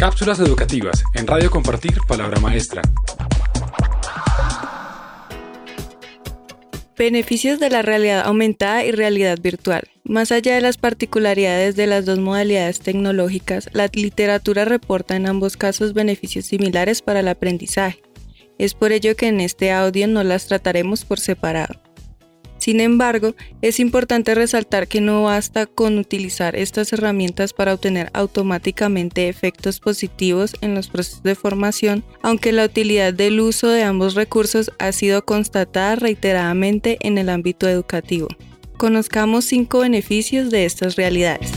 Cápsulas educativas en Radio Compartir Palabra Maestra. Beneficios de la realidad aumentada y realidad virtual. Más allá de las particularidades de las dos modalidades tecnológicas, la literatura reporta en ambos casos beneficios similares para el aprendizaje. Es por ello que en este audio no las trataremos por separado. Sin embargo, es importante resaltar que no basta con utilizar estas herramientas para obtener automáticamente efectos positivos en los procesos de formación, aunque la utilidad del uso de ambos recursos ha sido constatada reiteradamente en el ámbito educativo. Conozcamos cinco beneficios de estas realidades.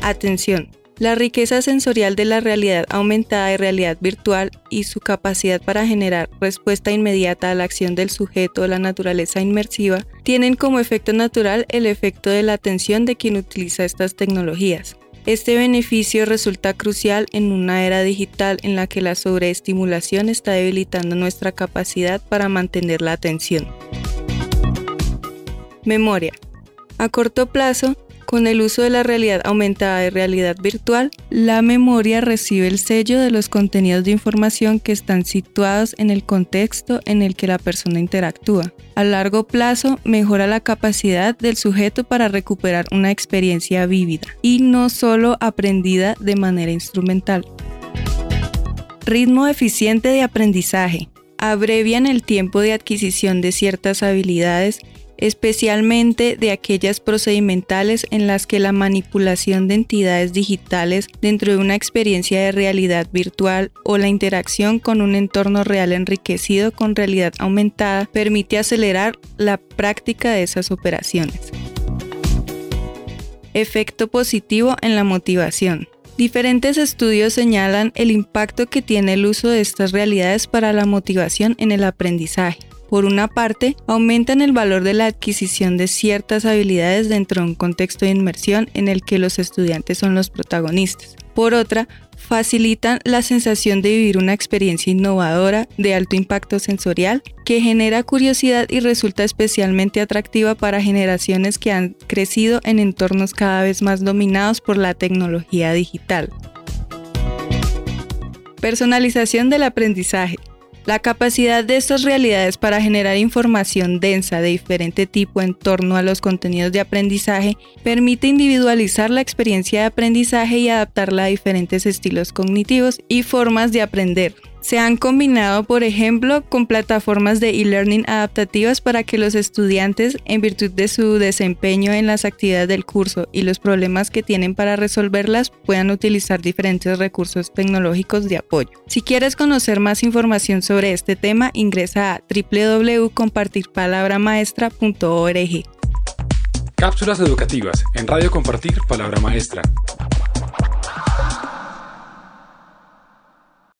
Atención. La riqueza sensorial de la realidad aumentada y realidad virtual y su capacidad para generar respuesta inmediata a la acción del sujeto la naturaleza inmersiva tienen como efecto natural el efecto de la atención de quien utiliza estas tecnologías. Este beneficio resulta crucial en una era digital en la que la sobreestimulación está debilitando nuestra capacidad para mantener la atención. Memoria. A corto plazo, con el uso de la realidad aumentada y realidad virtual, la memoria recibe el sello de los contenidos de información que están situados en el contexto en el que la persona interactúa. A largo plazo, mejora la capacidad del sujeto para recuperar una experiencia vívida y no solo aprendida de manera instrumental. Ritmo eficiente de aprendizaje. Abrevian el tiempo de adquisición de ciertas habilidades especialmente de aquellas procedimentales en las que la manipulación de entidades digitales dentro de una experiencia de realidad virtual o la interacción con un entorno real enriquecido con realidad aumentada permite acelerar la práctica de esas operaciones. Efecto positivo en la motivación. Diferentes estudios señalan el impacto que tiene el uso de estas realidades para la motivación en el aprendizaje. Por una parte, aumentan el valor de la adquisición de ciertas habilidades dentro de un contexto de inmersión en el que los estudiantes son los protagonistas. Por otra, facilitan la sensación de vivir una experiencia innovadora de alto impacto sensorial que genera curiosidad y resulta especialmente atractiva para generaciones que han crecido en entornos cada vez más dominados por la tecnología digital. Personalización del aprendizaje. La capacidad de estas realidades para generar información densa de diferente tipo en torno a los contenidos de aprendizaje permite individualizar la experiencia de aprendizaje y adaptarla a diferentes estilos cognitivos y formas de aprender, se han combinado, por ejemplo, con plataformas de e-learning adaptativas para que los estudiantes, en virtud de su desempeño en las actividades del curso y los problemas que tienen para resolverlas, puedan utilizar diferentes recursos tecnológicos de apoyo. Si quieres conocer más información sobre este tema, ingresa a www.compartirpalabramaestra.org. Cápsulas educativas en Radio Compartir Palabra Maestra.